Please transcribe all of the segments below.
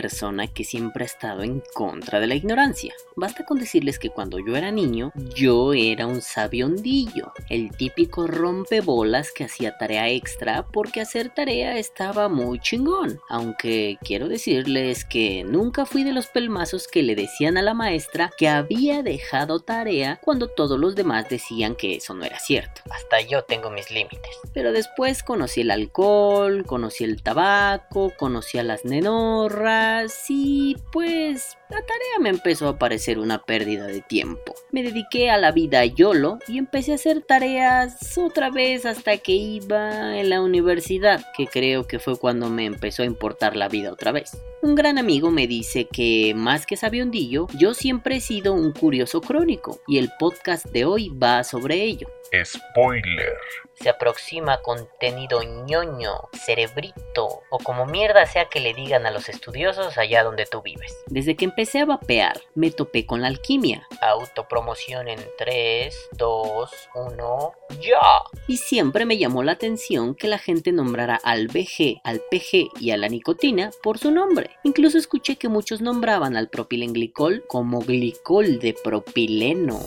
persona que siempre ha estado en contra de la ignorancia. Basta con decirles que cuando yo era niño, yo era un sabiondillo, el típico rompebolas que hacía tarea extra porque hacer tarea estaba muy chingón. Aunque quiero decirles que nunca fui de los pelmazos que le decían a la maestra que había dejado tarea cuando todos los demás decían que eso no era cierto. Hasta yo tengo mis límites. Pero después conocí el alcohol, conocí el tabaco, conocí a las nenorras y pues la tarea me empezó a parecer una pérdida de tiempo. Me dediqué a la vida YOLO y empecé a hacer tareas otra vez hasta que iba en la universidad, que creo que fue cuando me empezó a importar la vida otra vez. Un gran amigo me dice que más que sabiondillo, yo siempre he sido un curioso crónico y el podcast de hoy va sobre ello. Spoiler. Se aproxima contenido ñoño, cerebrito o como mierda sea que le digan a los estudiosos allá donde tú vives. Desde que empecé a vapear, me topé con la alquimia. Autopromoción en 3, 2, 1, ya. Y siempre me llamó la atención que la gente nombrara al BG, al PG y a la nicotina por su nombre. Incluso escuché que muchos nombraban al propilenglicol como glicol de propileno.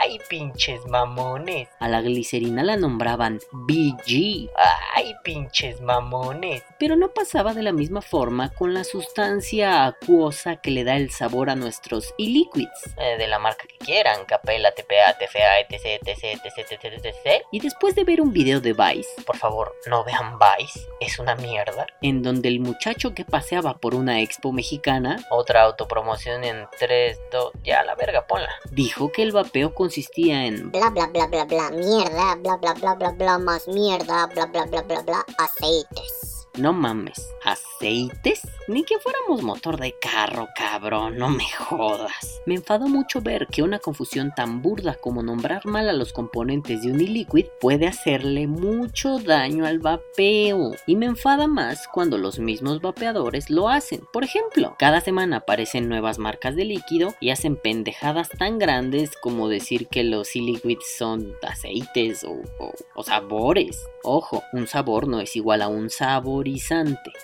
Ay, pinches mamones. A la glicerina la nombraban BG. Ay, pinches mamones. Pero no pasaba de la misma forma con la sustancia acuosa que le da el sabor a nuestros e-liquids. Eh, de la marca que quieran, Capela, TPA, TFA, etc, etc, etc, etc, etc. Y después de ver un video de Vice, Por favor, no vean Vice, es una mierda. en donde el muchacho que paseaba por una expo mexicana Otra autopromoción en 3, 2, ya la verga, ponla. dijo que el vapeo consistía en bla bla bla bla bla mierda, bla bla bla bla bla más mierda, bla bla bla bla bla aceites. No mames, ¿aceites? Ni que fuéramos motor de carro, cabrón, no me jodas. Me enfadó mucho ver que una confusión tan burda como nombrar mal a los componentes de un e-liquid puede hacerle mucho daño al vapeo. Y me enfada más cuando los mismos vapeadores lo hacen. Por ejemplo, cada semana aparecen nuevas marcas de líquido y hacen pendejadas tan grandes como decir que los e-liquids son aceites o, o- o sabores. Ojo, un sabor no es igual a un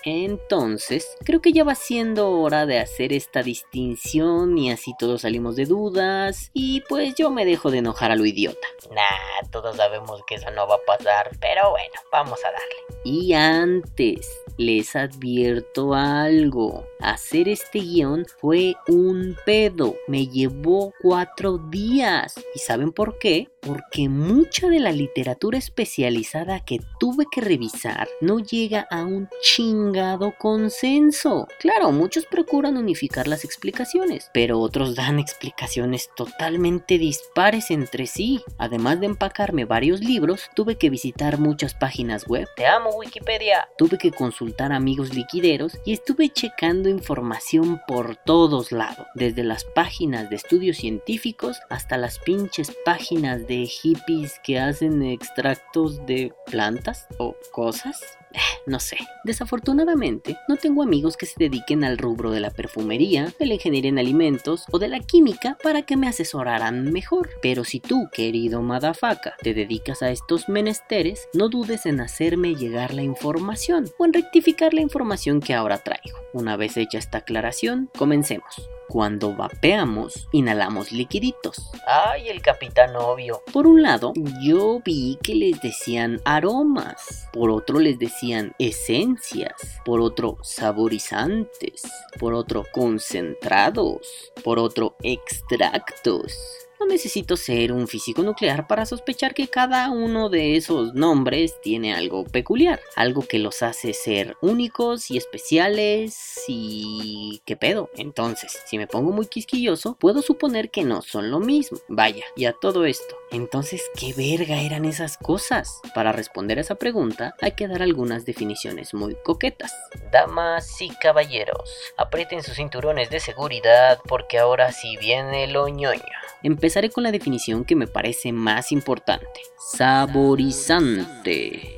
Entonces, creo que ya va siendo hora de hacer esta distinción y así todos salimos de dudas y pues yo me dejo de enojar a lo idiota. Nah, todos sabemos que eso no va a pasar, pero bueno, vamos a darle. Y antes, les advierto algo. Hacer este guion fue un pedo. Me llevó cuatro días. ¿Y saben por qué? Porque mucha de la literatura especializada que tuve que revisar no llega a un chingado consenso. Claro, muchos procuran unificar las explicaciones, pero otros dan explicaciones totalmente dispares entre sí. Además de empacarme varios libros, tuve que visitar muchas páginas web Te amo, Wikipedia. tuve que consultar amigos liquideros y estuve checando información por todos lados, desde las páginas de estudios científicos hasta las pinches páginas de hippies que hacen extractos de plantas o cosas. No sé, desafortunadamente no tengo amigos que se dediquen al rubro de la perfumería, de la ingeniería en alimentos o de la química para que me asesoraran mejor. Pero si tú, querido Madafaka, te dedicas a estos menesteres, no dudes en hacerme llegar la información o en rectificar la información que ahora traigo. Una vez hecha esta aclaración, comencemos. Cuando vapeamos, inhalamos liquiditos. Ay, el capitán obvio. Por un lado, yo vi que les decían aromas, por otro les decían esencias, por otro saborizantes, por otro concentrados, por otro extractos. No necesito ser un físico nuclear para sospechar que cada uno de esos nombres tiene algo peculiar, algo que los hace ser únicos y especiales y... ¿qué pedo? Entonces, si me pongo muy quisquilloso, puedo suponer que no son lo mismo. Vaya, y a todo esto. Entonces, ¿qué verga eran esas cosas? Para responder a esa pregunta, hay que dar algunas definiciones muy coquetas. Damas y caballeros, aprieten sus cinturones de seguridad porque ahora sí viene lo ñoño. Empezaré con la definición que me parece más importante. Saborizante.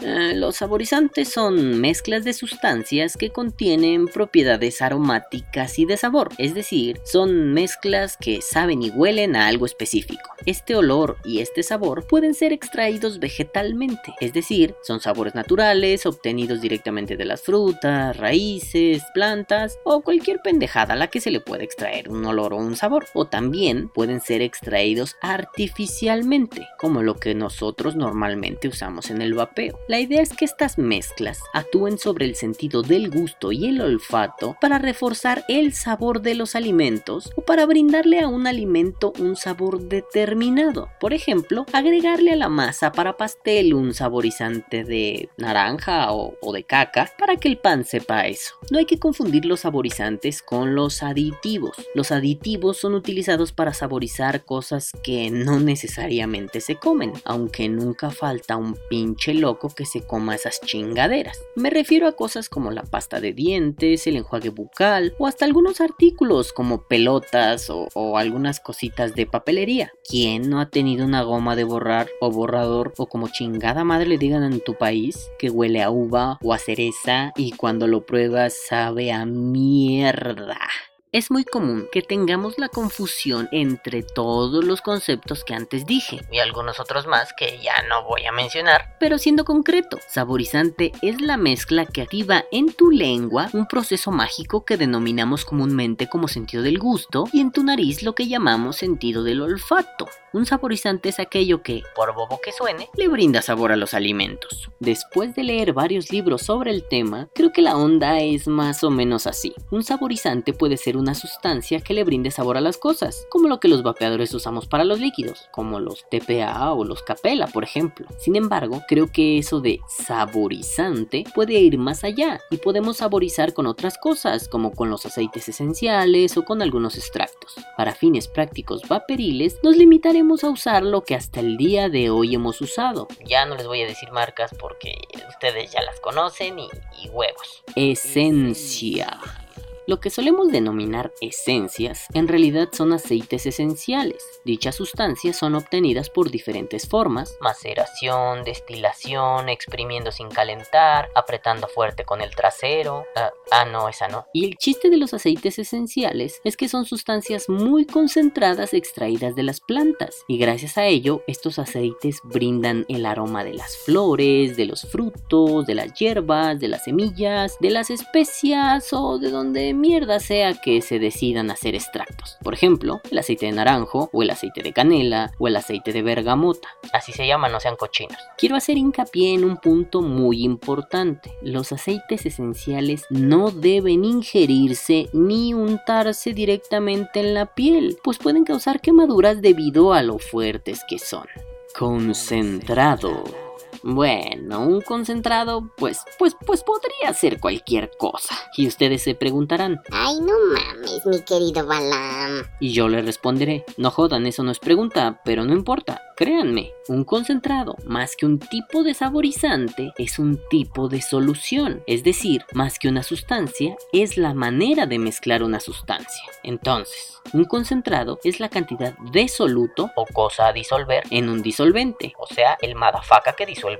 Eh, los saborizantes son mezclas de sustancias que contienen propiedades aromáticas y de sabor, es decir, son mezclas que saben y huelen a algo específico. Este olor y este sabor pueden ser extraídos vegetalmente, es decir, son sabores naturales obtenidos directamente de las frutas, raíces, plantas o cualquier pendejada a la que se le puede extraer un olor o un sabor. O también pueden ser extraídos artificialmente, como lo que nosotros normalmente usamos en el vapeo. La idea es que estas mezclas actúen sobre el sentido del gusto y el olfato para reforzar el sabor de los alimentos o para brindarle a un alimento un sabor determinado. Por ejemplo, agregarle a la masa para pastel un saborizante de naranja o, de caca para que el pan sepa eso. No hay que confundir los saborizantes con los aditivos. Los aditivos son utilizados para saborizar cosas que no necesariamente se comen, aunque nunca falta un pinche loco que se coma esas chingaderas. Me refiero a cosas como la pasta de dientes, el enjuague bucal o hasta algunos artículos como pelotas o, algunas cositas de papelería. ¿Quién no ha tenido una goma de borrar o borrador o como chingada madre le digan en tu país que huele a uva o a cereza y cuando lo pruebas sabe a mierda? Es muy común que tengamos la confusión entre todos los conceptos que antes dije, Y algunos otros más que ya no voy a mencionar. pero siendo concreto, saborizante es la mezcla que activa en tu lengua un proceso mágico que denominamos comúnmente como sentido del gusto y en tu nariz lo que llamamos sentido del olfato. Un saborizante es aquello que Por bobo que suene, le brinda sabor a los alimentos. Después de leer varios libros sobre el tema, creo que la onda es más o menos así. Un saborizante puede ser una sustancia que le brinde sabor a las cosas, como lo que los vapeadores usamos para los líquidos, como los TPA o los Capella, por ejemplo. Sin embargo, creo que eso de saborizante puede ir más allá y podemos saborizar con otras cosas, como con los aceites esenciales o con algunos extractos. Para fines prácticos vaporiles, nos limitaremos a usar lo que hasta el día de hoy hemos usado, ya no les voy a decir marcas porque ustedes ya las conocen y, y huevos. esencia. Lo que solemos denominar esencias en realidad son aceites esenciales. Dichas sustancias son obtenidas por diferentes formas, Maceración, destilación, exprimiendo sin calentar, apretando fuerte con el trasero. Ah, ah, no, esa no. y el chiste de los aceites esenciales es que son sustancias muy concentradas extraídas de las plantas, y gracias a ello estos aceites brindan el aroma de las flores, de los frutos, de las hierbas, de las semillas, de las especias o de donde mierda sea que se decidan hacer extractos. Por ejemplo, el aceite de naranjo, o el aceite de canela, o el aceite de bergamota. Así se llama, no sean cochinos. Quiero hacer hincapié en un punto muy importante. Los aceites esenciales no deben ingerirse ni untarse directamente en la piel, pues pueden causar quemaduras debido a lo fuertes que son. Concentrado. Bueno, un concentrado, pues, pues, pues podría ser cualquier cosa. Y ustedes se preguntarán, Ay, no mames, mi querido Balam. y yo les responderé, no jodan, eso no es pregunta, pero no importa, créanme, un concentrado, más que un tipo de saborizante, es un tipo de solución, es decir, más que una sustancia, es la manera de mezclar una sustancia. Entonces, un concentrado es la cantidad de soluto O cosa a disolver, en un disolvente. o sea, el madafaca que disuelve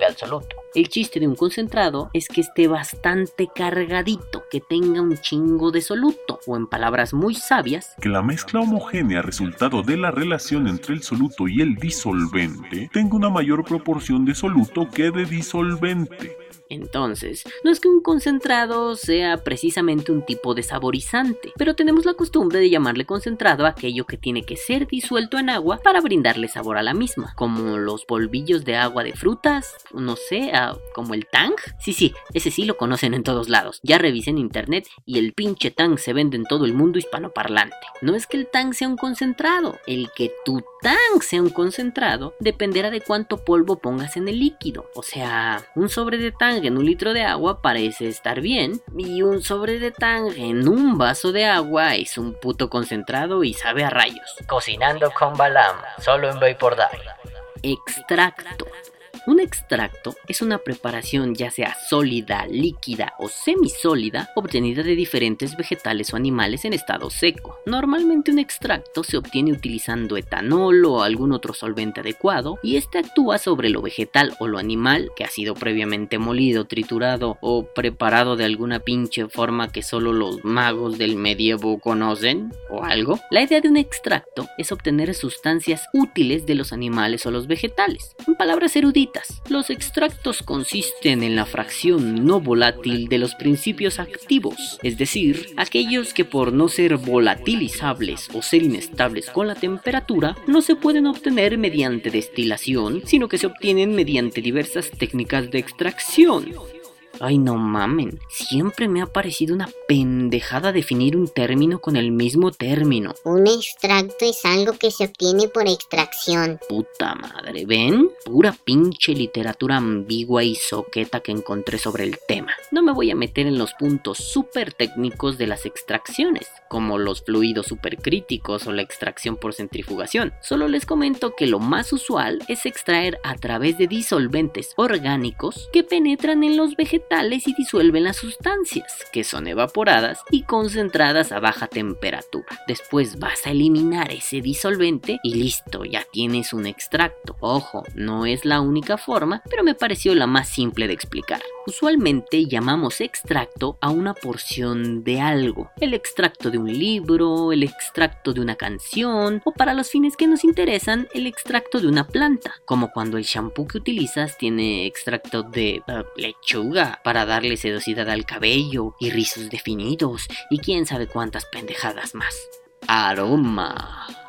El chiste de un concentrado es que esté bastante cargadito, que tenga un chingo de soluto, o en palabras muy sabias, que la mezcla homogénea resultado de la relación entre el soluto y el disolvente tenga una mayor proporción de soluto que de disolvente. Entonces, no es que un concentrado sea precisamente un tipo de saborizante, pero tenemos la costumbre de llamarle concentrado a aquello que tiene que ser disuelto en agua para brindarle sabor a la misma, como los polvillos de agua de frutas, no sé, como el tang. Sí, sí, ese sí lo conocen en todos lados. Ya revisé en internet y el pinche tang se vende en todo el mundo hispanoparlante. No es que el tang sea un concentrado, el que tu tang sea un concentrado dependerá de cuánto polvo pongas en el líquido. O sea, un sobre de tang en un litro de agua parece estar bien y un sobre de tang en un vaso de agua es un puto concentrado y sabe a rayos. Cocinando con Balam, solo en Vapor. Extracto. Un extracto es una preparación ya sea sólida, líquida o semisólida obtenida de diferentes vegetales o animales en estado seco. Normalmente un extracto se obtiene utilizando etanol o algún otro solvente adecuado y este actúa sobre lo vegetal o lo animal que ha sido previamente molido, triturado o preparado de alguna pinche forma que solo los magos del medievo conocen o algo. La idea de un extracto es obtener sustancias útiles de los animales o los vegetales. En palabras eruditas, los extractos consisten en la fracción no volátil de los principios activos, es decir, aquellos que por no ser volatilizables o ser inestables con la temperatura, no se pueden obtener mediante destilación, sino que se obtienen mediante diversas técnicas de extracción. Ay, no mamen. Siempre me ha parecido una pendejada definir un término con el mismo término. Un extracto es algo que se obtiene por extracción. Puta madre, ¿ven? Pura pinche literatura ambigua y soqueta que encontré sobre el tema. No me voy a meter en los puntos súper técnicos de las extracciones, como los fluidos supercríticos o la extracción por centrifugación. Solo les comento que lo más usual es extraer a través de disolventes orgánicos que penetran en los vegetales y disuelven las sustancias, que son evaporadas y concentradas a baja temperatura. Después vas a eliminar ese disolvente y listo, ya tienes un extracto. Ojo, no es la única forma, pero me pareció la más simple de explicar. Usualmente llamamos extracto a una porción de algo, el extracto de un libro, el extracto de una canción o para los fines que nos interesan, el extracto de una planta, como cuando el shampoo que utilizas tiene extracto de uh, lechuga para darle sedosidad al cabello y rizos definidos y quién sabe cuántas pendejadas más. Aroma.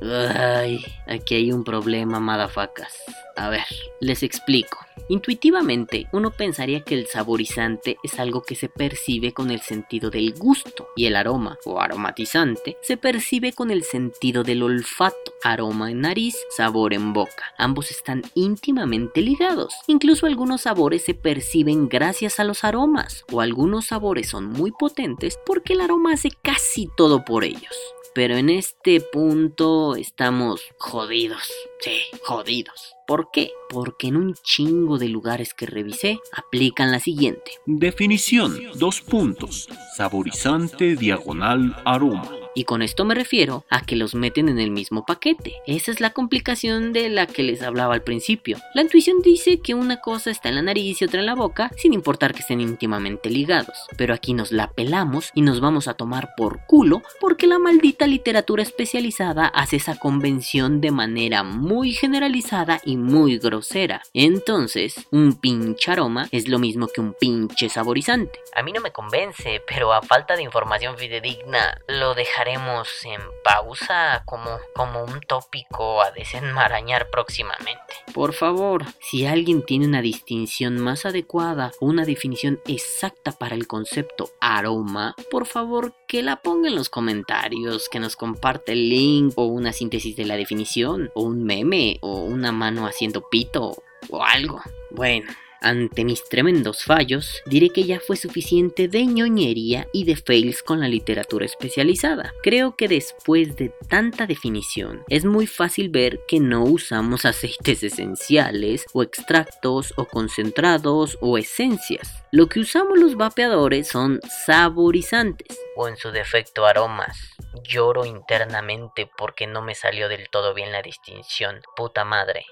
Ay, aquí hay un problema, madafacas. A ver, les explico. Intuitivamente, uno pensaría que el saborizante es algo que se percibe con el sentido del gusto y el aroma o aromatizante se percibe con el sentido del olfato. Aroma en nariz, sabor en boca. Ambos están íntimamente ligados. Incluso algunos sabores se perciben gracias a los aromas o algunos sabores son muy potentes porque el aroma hace casi todo por ellos. Pero en este punto estamos jodidos. Sí, jodidos. ¿Por qué? Porque en un chingo de lugares que revisé aplican la siguiente. Definición. Dos puntos. Saborizante diagonal aroma. Y con esto me refiero a que los meten en el mismo paquete. Esa es la complicación de la que les hablaba al principio. La intuición dice que una cosa está en la nariz y otra en la boca, sin importar que estén íntimamente ligados. Pero aquí nos la pelamos y nos vamos a tomar por culo porque la maldita literatura especializada hace esa convención de manera muy generalizada y muy grosera. Entonces, un pinche aroma es lo mismo que un pinche saborizante. A mí no me convence, pero a falta de información fidedigna, lo en pausa como, como un tópico a desenmarañar próximamente. Por favor, si alguien tiene una distinción más adecuada o una definición exacta para el concepto aroma, por favor que la ponga en los comentarios, que nos comparte el link o una síntesis de la definición, o un meme, o una mano haciendo pito, o algo. Bueno. Ante mis tremendos fallos, diré que ya fue suficiente de ñoñería y de fails con la literatura especializada. Creo que después de tanta definición, es muy fácil ver que no usamos aceites esenciales, o extractos, o concentrados, o esencias. Lo que usamos los vapeadores son saborizantes. O en su defecto aromas. Lloro internamente porque no me salió del todo bien la distinción. Puta madre.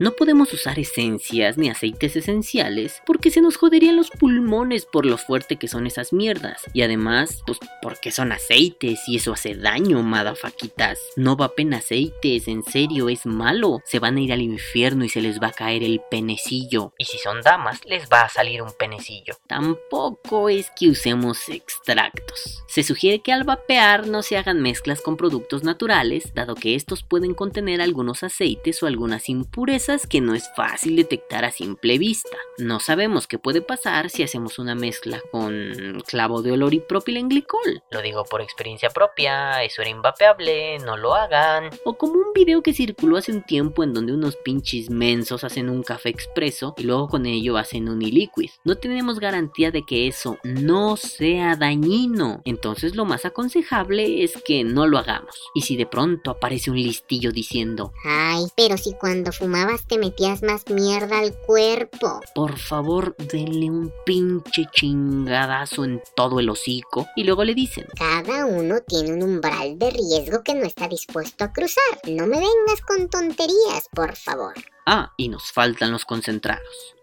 No podemos usar esencias ni aceites esenciales porque se nos joderían los pulmones por lo fuerte que son esas mierdas. Y además, pues porque son aceites y eso hace daño, madafaquitas. No vapen aceites, en serio, es malo. Se van a ir al infierno y se les va a caer el penecillo. Y si son damas, les va a salir un penecillo. Tampoco es que usemos extractos. Se sugiere que al vapear no se hagan mezclas con productos naturales, dado que estos pueden contener algunos aceites o algunas impurezas que no es fácil detectar a simple vista. No sabemos qué puede pasar si hacemos una mezcla con clavo de olor y propilenglicol. Lo digo por experiencia propia, eso era invapeable, no lo hagan. O como un video que circuló hace un tiempo en donde unos pinches mensos hacen un café expreso y luego con ello hacen un e-liquid. No tenemos garantía de que eso no sea dañino. Entonces lo más aconsejable es que no lo hagamos. Y si de pronto aparece un listillo diciendo, Ay, pero si cuando fumaba te metías más mierda al cuerpo. Por favor, denle un pinche chingadazo en todo el hocico y luego le dicen, Cada uno tiene un umbral de riesgo que no está dispuesto a cruzar. No me vengas con tonterías, por favor. Ah, y nos faltan los concentrados.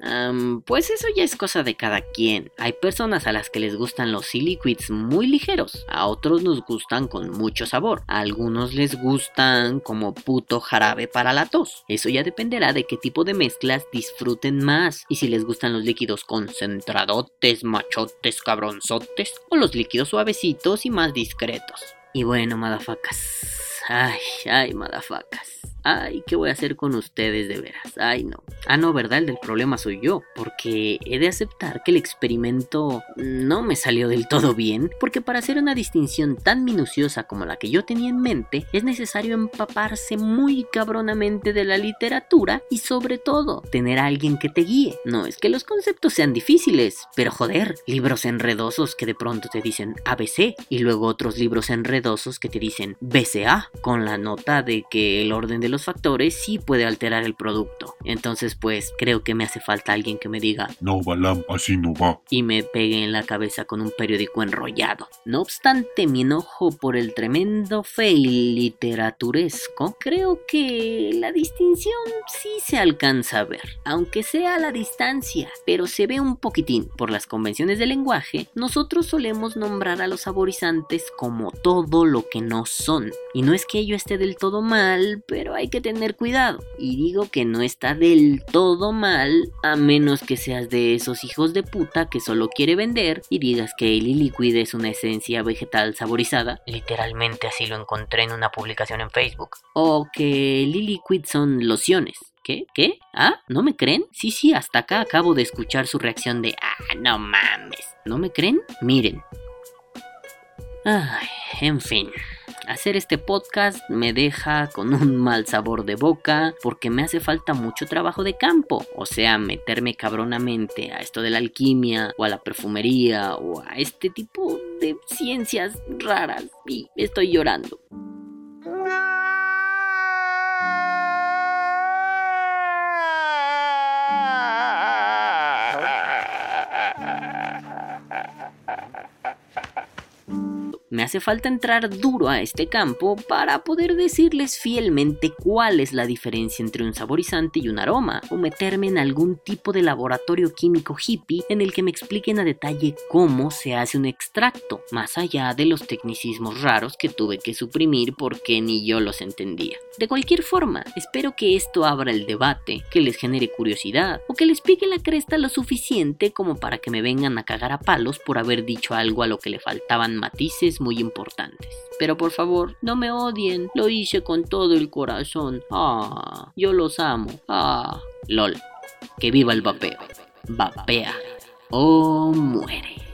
Pues eso ya es cosa de cada quien. Hay personas a las que les gustan los liquids muy ligeros, a otros nos gustan con mucho sabor, a algunos les gustan como puto jarabe para la tos. Eso ya dependerá de qué tipo de mezclas disfruten más y si les gustan los líquidos concentradotes, machotes, cabronzotes o los líquidos suavecitos y más discretos. Y bueno, madafacas. Ay, ay, madafacas. Ay, ¿qué voy a hacer con ustedes de veras? Ay, no. Ah, no, ¿verdad? El del problema soy yo. Porque he de aceptar que el experimento no me salió del todo bien. Porque para hacer una distinción tan minuciosa como la que yo tenía en mente, es necesario empaparse muy cabronamente de la literatura y sobre todo tener a alguien que te guíe. No es que los conceptos sean difíciles, pero joder, libros enredosos que de pronto te dicen ABC y luego otros libros enredosos que te dicen BCA con la nota de que el orden de los factores sí puede alterar el producto. Entonces pues creo que me hace falta alguien que me diga No, Balam, así no va. y me pegue en la cabeza con un periódico enrollado. No obstante mi enojo por el tremendo fail literaturesco, creo que la distinción sí se alcanza a ver, aunque sea a la distancia, pero se ve un poquitín. Por las convenciones de lenguaje, nosotros solemos nombrar a los saborizantes como todo lo que no son. Y no es que ello esté del todo mal, pero hay que tener cuidado. Y digo que no está del todo mal, a menos que seas de esos hijos de puta que solo quiere vender y digas que el liquid es una esencia vegetal saborizada, Literalmente así lo encontré en una publicación en Facebook. o que el liquid son lociones. ¿Qué? ¿Qué? ¿Ah? ¿No me creen? Sí, sí, hasta acá acabo de escuchar su reacción de ¡Ah, no mames! ¿No me creen? Miren. Ay, en fin. Hacer este podcast me deja con un mal sabor de boca porque me hace falta mucho trabajo de campo, o sea, meterme cabronamente a esto de la alquimia o a la perfumería o a este tipo de ciencias raras y estoy llorando. Me hace falta entrar duro a este campo para poder decirles fielmente cuál es la diferencia entre un saborizante y un aroma, o meterme en algún tipo de laboratorio químico hippie en el que me expliquen a detalle cómo se hace un extracto, más allá de los tecnicismos raros que tuve que suprimir porque ni yo los entendía. De cualquier forma, espero que esto abra el debate, que les genere curiosidad, o que les pique la cresta lo suficiente como para que me vengan a cagar a palos por haber dicho algo a lo que le faltaban matices muy importantes. Pero por favor, no me odien, lo hice con todo el corazón. Ah, yo los amo. Ah, lol. Que viva el vapeo. Vapea o muere.